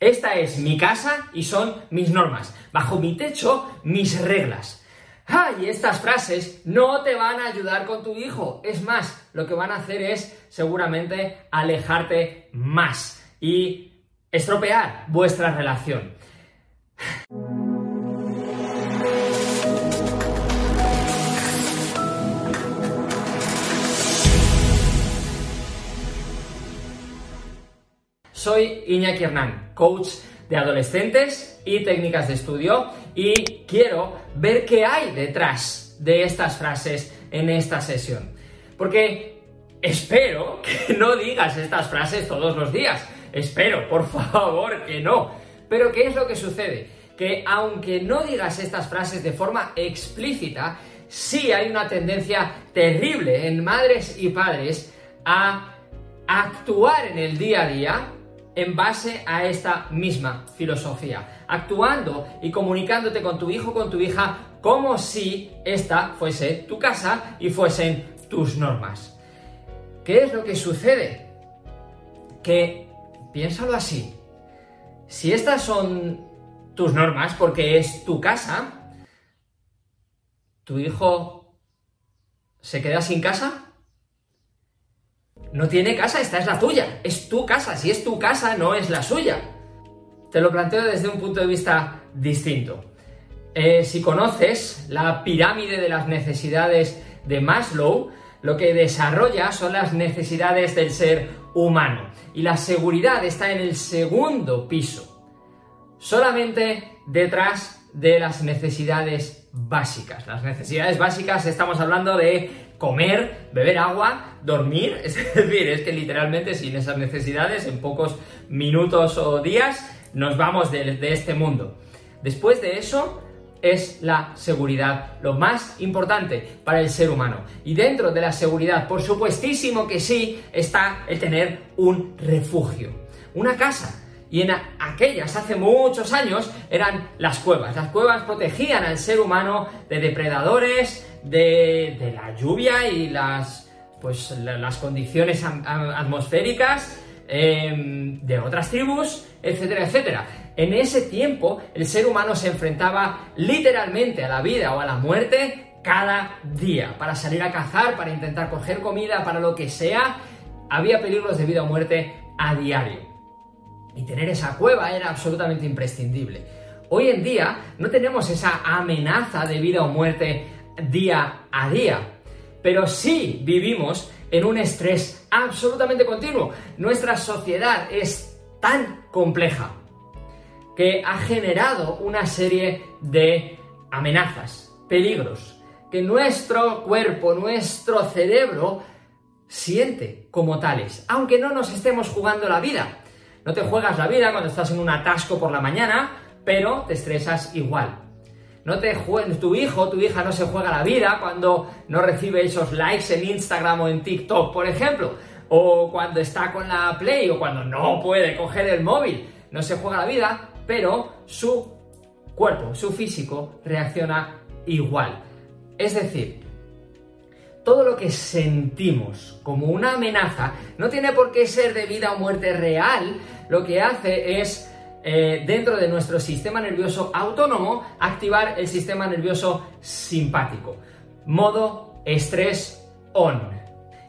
Esta es mi casa y son mis normas. Bajo mi techo, mis reglas. ¡Ay! Estas frases no te van a ayudar con tu hijo. Es más, lo que van a hacer es seguramente alejarte más y estropear vuestra relación. Soy Iñaki Hernán, coach de adolescentes y técnicas de estudio y quiero ver qué hay detrás de estas frases en esta sesión. Porque espero que no digas estas frases todos los días. Espero, por favor, que no. Pero ¿qué es lo que sucede? Que aunque no digas estas frases de forma explícita, sí hay una tendencia terrible en madres y padres a actuar en el día a día en base a esta misma filosofía, actuando y comunicándote con tu hijo, con tu hija, como si esta fuese tu casa y fuesen tus normas. ¿Qué es lo que sucede? Que, piénsalo así, si estas son tus normas porque es tu casa, ¿tu hijo se queda sin casa? No tiene casa, esta es la tuya. Es tu casa. Si es tu casa, no es la suya. Te lo planteo desde un punto de vista distinto. Eh, si conoces la pirámide de las necesidades de Maslow, lo que desarrolla son las necesidades del ser humano. Y la seguridad está en el segundo piso. Solamente detrás de las necesidades básicas. Las necesidades básicas estamos hablando de comer, beber agua, dormir, es decir, es que literalmente sin esas necesidades, en pocos minutos o días, nos vamos de, este mundo. Después de eso, es la seguridad, lo más importante para el ser humano. Y dentro de la seguridad, por supuestísimo que sí, está el tener un refugio, una casa. Y en aquellas, hace muchos años, eran las cuevas. Las cuevas protegían al ser humano de depredadores, de, la lluvia y las, pues, las condiciones atmosféricas em, de otras tribus, etcétera, etcétera. En ese tiempo el ser humano se enfrentaba literalmente a la vida o a la muerte cada día, para salir a cazar, para intentar coger comida, para lo que sea, había peligros de vida o muerte a diario. Y tener esa cueva era absolutamente imprescindible. Hoy en día no tenemos esa amenaza de vida o muerte día a día. Pero sí vivimos en un estrés absolutamente continuo. Nuestra sociedad es tan compleja que ha generado una serie de amenazas, peligros, que nuestro cuerpo, nuestro cerebro siente como tales, aunque no nos estemos jugando la vida. No te juegas la vida cuando estás en un atasco por la mañana, pero te estresas igual. No te tu hijo, tu hija no se juega la vida cuando no recibe esos likes en Instagram o en TikTok, por ejemplo. O cuando está con la Play o cuando no puede coger el móvil. No se juega la vida, pero su cuerpo, su físico reacciona igual. Es decir, todo lo que sentimos como una amenaza no tiene por qué ser de vida o muerte real, lo que hace es eh, dentro de nuestro sistema nervioso autónomo activar el sistema nervioso simpático. Modo estrés on.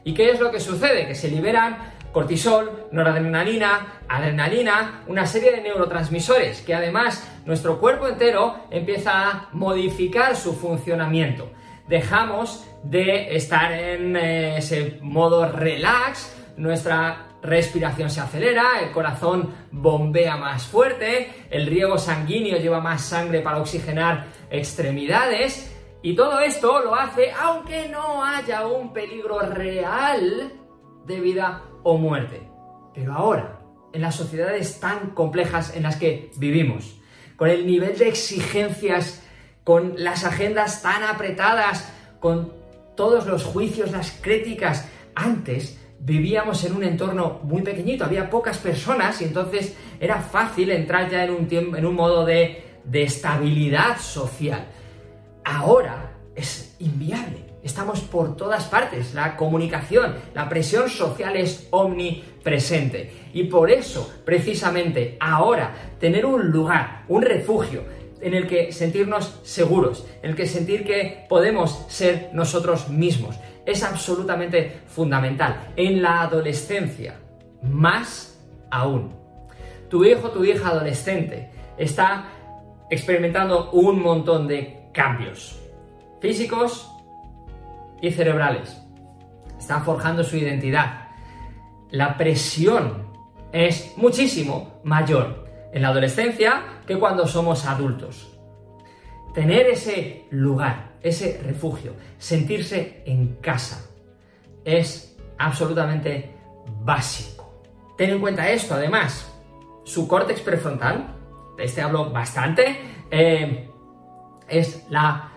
¿Y qué es lo que sucede? Que se liberan cortisol, noradrenalina, adrenalina, una serie de neurotransmisores que además nuestro cuerpo entero empieza a modificar su funcionamiento. Dejamos de estar en eh, ese modo relax, nuestra respiración se acelera, el corazón bombea más fuerte, el riego sanguíneo lleva más sangre para oxigenar extremidades y todo esto lo hace aunque no haya un peligro real de vida o muerte. Pero ahora, en las sociedades tan complejas en las que vivimos, con el nivel de exigencias, con las agendas tan apretadas, con todos los juicios, las críticas, antes vivíamos en un entorno muy pequeñito, había pocas personas y entonces era fácil entrar ya en un, tiempo, en un modo de, de estabilidad social. Ahora es inviable. Estamos por todas partes. La comunicación, la presión social es omnipresente. Y por eso, precisamente ahora, tener un lugar, un refugio en el que sentirnos seguros, en el que sentir que podemos ser nosotros mismos, es absolutamente fundamental. En la adolescencia, más aún. Tu hijo, tu hija adolescente está experimentando un montón de cambios físicos y cerebrales. Están forjando su identidad. La presión es muchísimo mayor en la adolescencia que cuando somos adultos. Tener ese lugar, ese refugio, sentirse en casa, es absolutamente básico. Ten en cuenta esto, además, su córtex prefrontal, de este hablo bastante, eh, es la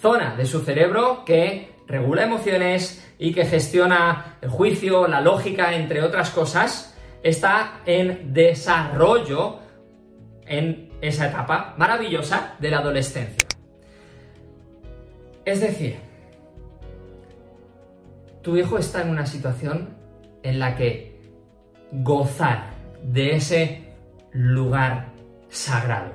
zona de su cerebro que regula emociones y que gestiona el juicio, la lógica, entre otras cosas, está en desarrollo en esa etapa maravillosa de la adolescencia. Es decir, tu hijo está en una situación en la que gozar de ese lugar sagrado,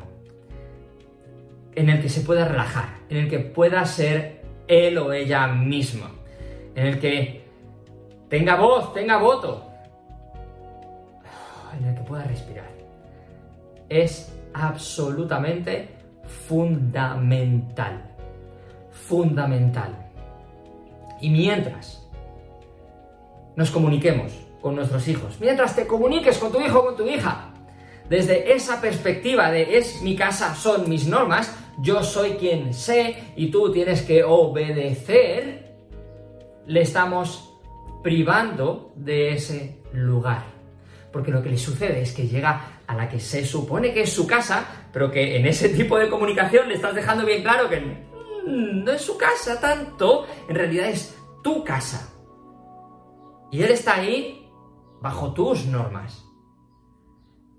en el que se pueda relajar, en el que pueda ser él o ella misma, en el que tenga voz, tenga voto, en el que pueda respirar. Es absolutamente fundamental. Fundamental. Y mientras nos comuniquemos con nuestros hijos, mientras te comuniques con tu hijo o con tu hija, desde esa perspectiva de es mi casa, son mis normas, yo soy quien sé y tú tienes que obedecer, le estamos privando de ese lugar. Porque lo que le sucede es que llega a la que se supone que es su casa, pero que en ese tipo de comunicación le estás dejando bien claro que mm, no es su casa tanto, en realidad es tu casa. Y él está ahí bajo tus normas.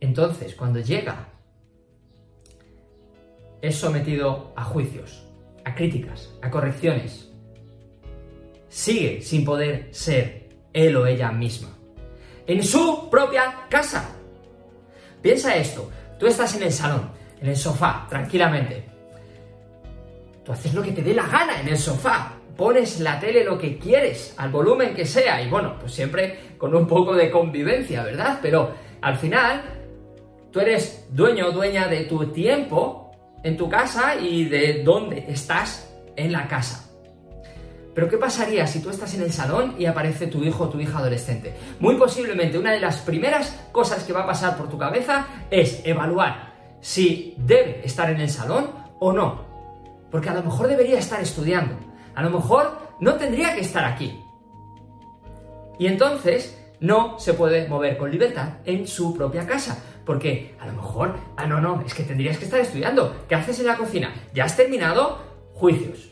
Entonces, cuando llega, es sometido a juicios, a críticas, a correcciones. Sigue sin poder ser él o ella misma. En su propia casa. Piensa esto, tú estás en el salón, en el sofá, tranquilamente. Tú haces lo que te dé la gana en el sofá. Pones la tele lo que quieres, al volumen que sea, y bueno, pues siempre con un poco de convivencia, ¿verdad? Pero al final, tú eres dueño o dueña de tu tiempo en tu casa y de dónde estás en la casa. Pero ¿qué pasaría si tú estás en el salón y aparece tu hijo o tu hija adolescente? Muy posiblemente una de las primeras cosas que va a pasar por tu cabeza es evaluar si debe estar en el salón o no. Porque a lo mejor debería estar estudiando. A lo mejor no tendría que estar aquí. Y entonces no se puede mover con libertad en su propia casa. Porque a lo mejor, ah, no, no, es que tendrías que estar estudiando. ¿Qué haces en la cocina? ¿Ya has terminado? Juicios.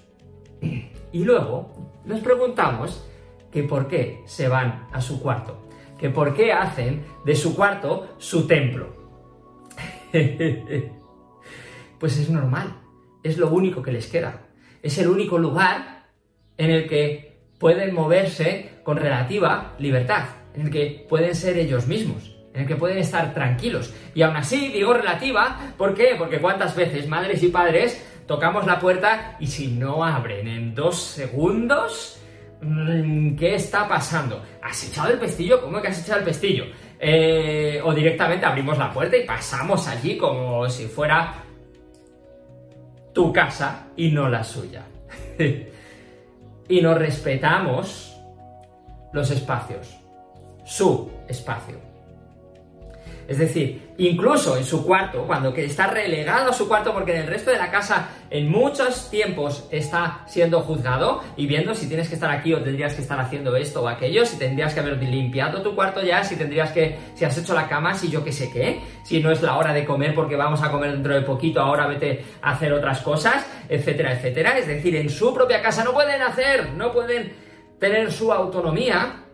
Y luego nos preguntamos que por qué se van a su cuarto. Que por qué hacen de su cuarto su templo. pues es normal, es lo único que les queda. Es el único lugar en el que pueden moverse con relativa libertad, en el que pueden ser ellos mismos, en el que pueden estar tranquilos. Y aún así digo relativa, ¿por qué? Porque cuántas veces madres y padres tocamos la puerta y si no abren en dos segundos, mm, ¿qué está pasando? ¿Has echado el pestillo? ¿Cómo que has echado el pestillo? Eh, o directamente abrimos la puerta y pasamos allí como si fuera tu casa y no la suya. y nos respetamos los espacios, su espacio. Es decir, incluso en su cuarto, cuando está relegado a su cuarto porque en el resto de la casa en muchos tiempos está siendo juzgado y viendo si tienes que estar aquí o tendrías que estar haciendo esto o aquello, si tendrías que haber limpiado tu cuarto ya, si tendrías que, si has hecho la cama, si yo qué sé qué, si no es la hora de comer porque vamos a comer dentro de poquito, ahora vete a hacer otras cosas, etcétera, etcétera. Es decir, en su propia casa no pueden hacer, no pueden tener su autonomía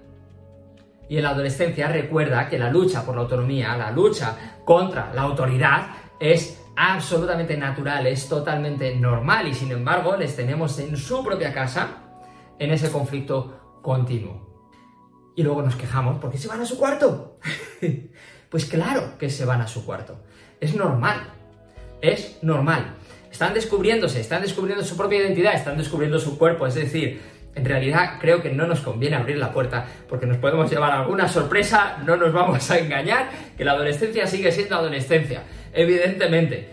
y en la adolescencia recuerda que la lucha por la autonomía, la lucha contra la autoridad es absolutamente natural, es totalmente normal y sin embargo les tenemos en su propia casa en ese conflicto continuo. Y luego nos quejamos porque se van a su cuarto. pues claro que se van a su cuarto. Es normal. Es normal. Están descubriéndose, están descubriendo su propia identidad, están descubriendo su cuerpo. Es decir, en realidad creo que no nos conviene abrir la puerta porque nos podemos llevar alguna sorpresa, no nos vamos a engañar, que la adolescencia sigue siendo adolescencia, evidentemente,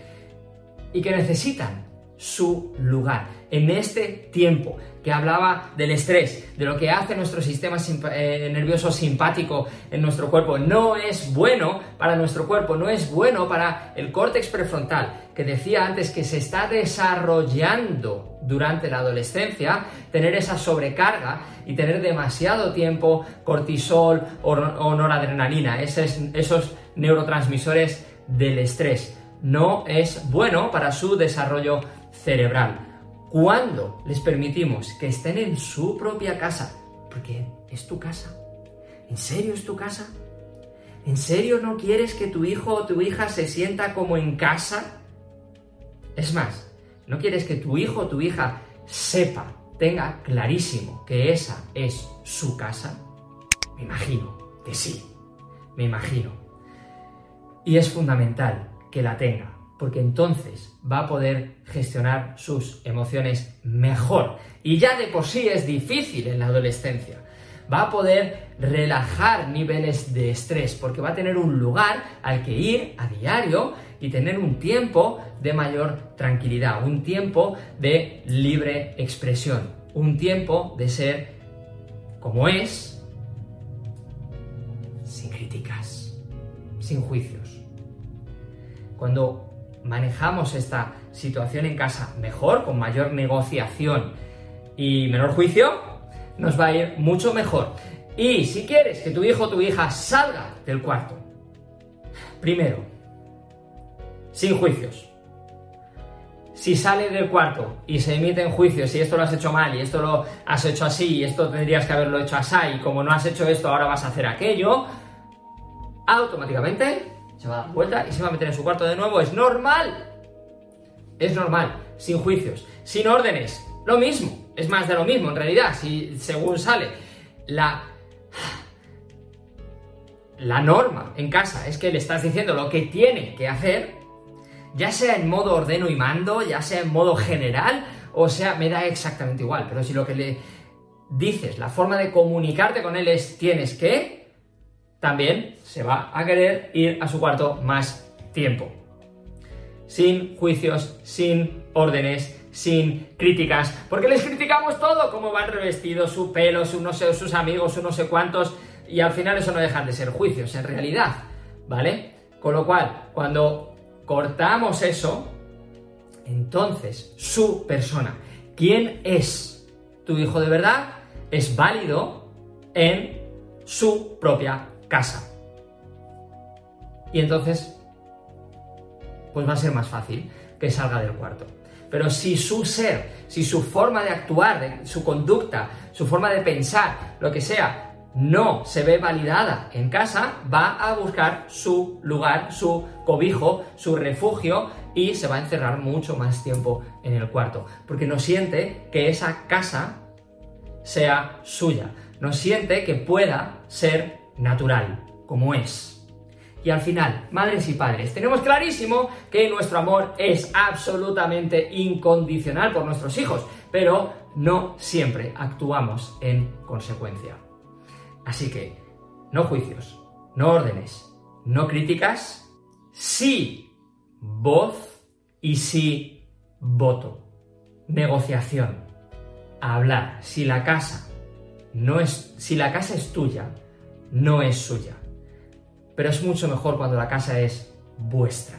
y que necesitan su lugar en este tiempo que hablaba del estrés, de lo que hace nuestro sistema eh, nervioso simpático en nuestro cuerpo. No es bueno para nuestro cuerpo, no es bueno para el córtex prefrontal, que decía antes que se está desarrollando durante la adolescencia, tener esa sobrecarga y tener demasiado tiempo cortisol o, noradrenalina, esos, esos neurotransmisores del estrés. No es bueno para su desarrollo cerebral cuando les permitimos que estén en su propia casa, porque es tu casa. ¿En serio es tu casa? ¿En serio no quieres que tu hijo o tu hija se sienta como en casa? Es más, ¿no quieres que tu hijo o tu hija sepa, tenga clarísimo que esa es su casa? Me imagino que sí, me imagino. Y es fundamental que la tenga, porque entonces va a poder gestionar sus emociones mejor. Y ya de por sí es difícil en la adolescencia. Va a poder relajar niveles de estrés, porque va a tener un lugar al que ir a diario y tener un tiempo de mayor tranquilidad, un tiempo de libre expresión, un tiempo de ser como es, sin críticas, sin juicios. Cuando manejamos esta situación en casa mejor, con mayor negociación y menor juicio, nos va a ir mucho mejor. Y si quieres que tu hijo o tu hija salga del cuarto, primero, sin juicios. Si sale del cuarto y se emiten juicios, si esto lo has hecho mal y esto lo has hecho así y esto tendrías que haberlo hecho así y como no has hecho esto ahora vas a hacer aquello, automáticamente se va a dar vuelta y se va a meter en su cuarto de nuevo. Es normal. Es normal. Sin juicios, sin órdenes. Lo mismo. Es más de lo mismo en realidad. Si según sale la la norma en casa es que le estás diciendo lo que tiene que hacer, ya sea en modo ordeno y mando, ya sea en modo general, o sea, me da exactamente igual. Pero si lo que le dices, la forma de comunicarte con él es tienes que, también se va a querer ir a su cuarto más tiempo. Sin juicios, sin órdenes, sin críticas, porque les criticamos todo, cómo van revestidos, su pelo, su no sé, sus amigos, su no sé cuántos, y al final eso no dejan de ser juicios en realidad, ¿vale? Con lo cual, cuando cortamos eso, entonces su persona, ¿quién es tu hijo de verdad? Es válido en su propia casa. Y entonces, pues va a ser más fácil que salga del cuarto. Pero si su ser, si su forma de actuar, su conducta, su forma de pensar, lo que sea, no se ve validada en casa, va a buscar su lugar, su cobijo, su refugio y se va a encerrar mucho más tiempo en el cuarto, porque no siente que esa casa sea suya, no siente que pueda ser natural, como es. Y al final, madres y padres, tenemos clarísimo que nuestro amor es absolutamente incondicional por nuestros hijos, pero no siempre actuamos en consecuencia. Así que, no juicios, no órdenes, no críticas, sí voz y sí voto. Negociación. hablar. Si la casa no es, si la casa es tuya, no es suya. Pero es mucho mejor cuando la casa es vuestra.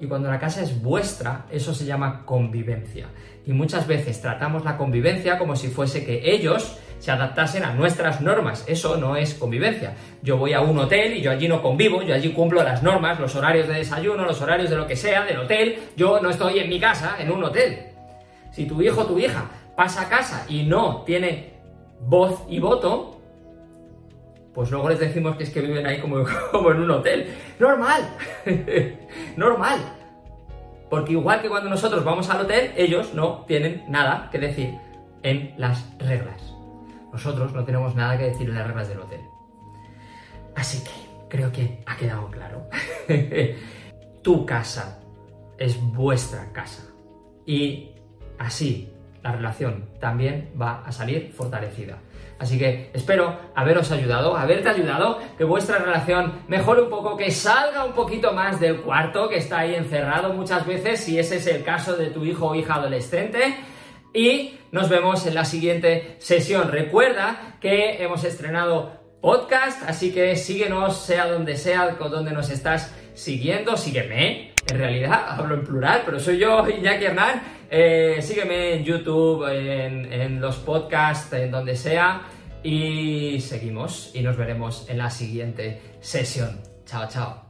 Y cuando la casa es vuestra, eso se llama convivencia. Y muchas veces tratamos la convivencia como si fuese que ellos se adaptasen a nuestras normas. Eso no es convivencia. Yo voy a un hotel y yo allí no convivo, yo allí cumplo las normas, los horarios de desayuno, los horarios de lo que sea del hotel. Yo no estoy en mi casa, en un hotel. Si tu hijo o tu hija pasa a casa y no tiene voz y voto, pues luego les decimos que es que viven ahí como, como en un hotel. Normal, normal. Porque igual que cuando nosotros vamos al hotel, ellos no tienen nada que decir. en las reglas. Nosotros no tenemos nada que decir en las reglas del hotel. Así que creo que ha quedado claro. tu casa es vuestra casa. Y así la relación también va a salir fortalecida. Así que espero haberos ayudado, haberte ayudado, que vuestra relación mejore un poco, que salga un poquito más del cuarto, que está ahí encerrado muchas veces, si ese es el caso de tu hijo o hija adolescente. Y nos vemos en la siguiente sesión. Recuerda que hemos estrenado podcast, así que síguenos, sea donde sea, con donde nos estás siguiendo, sígueme, en realidad, hablo en plural, pero soy yo, Iñaki Hernán, eh, sígueme en YouTube, en, en los podcasts, en donde sea, y seguimos y nos veremos en la siguiente sesión. Chao, chao.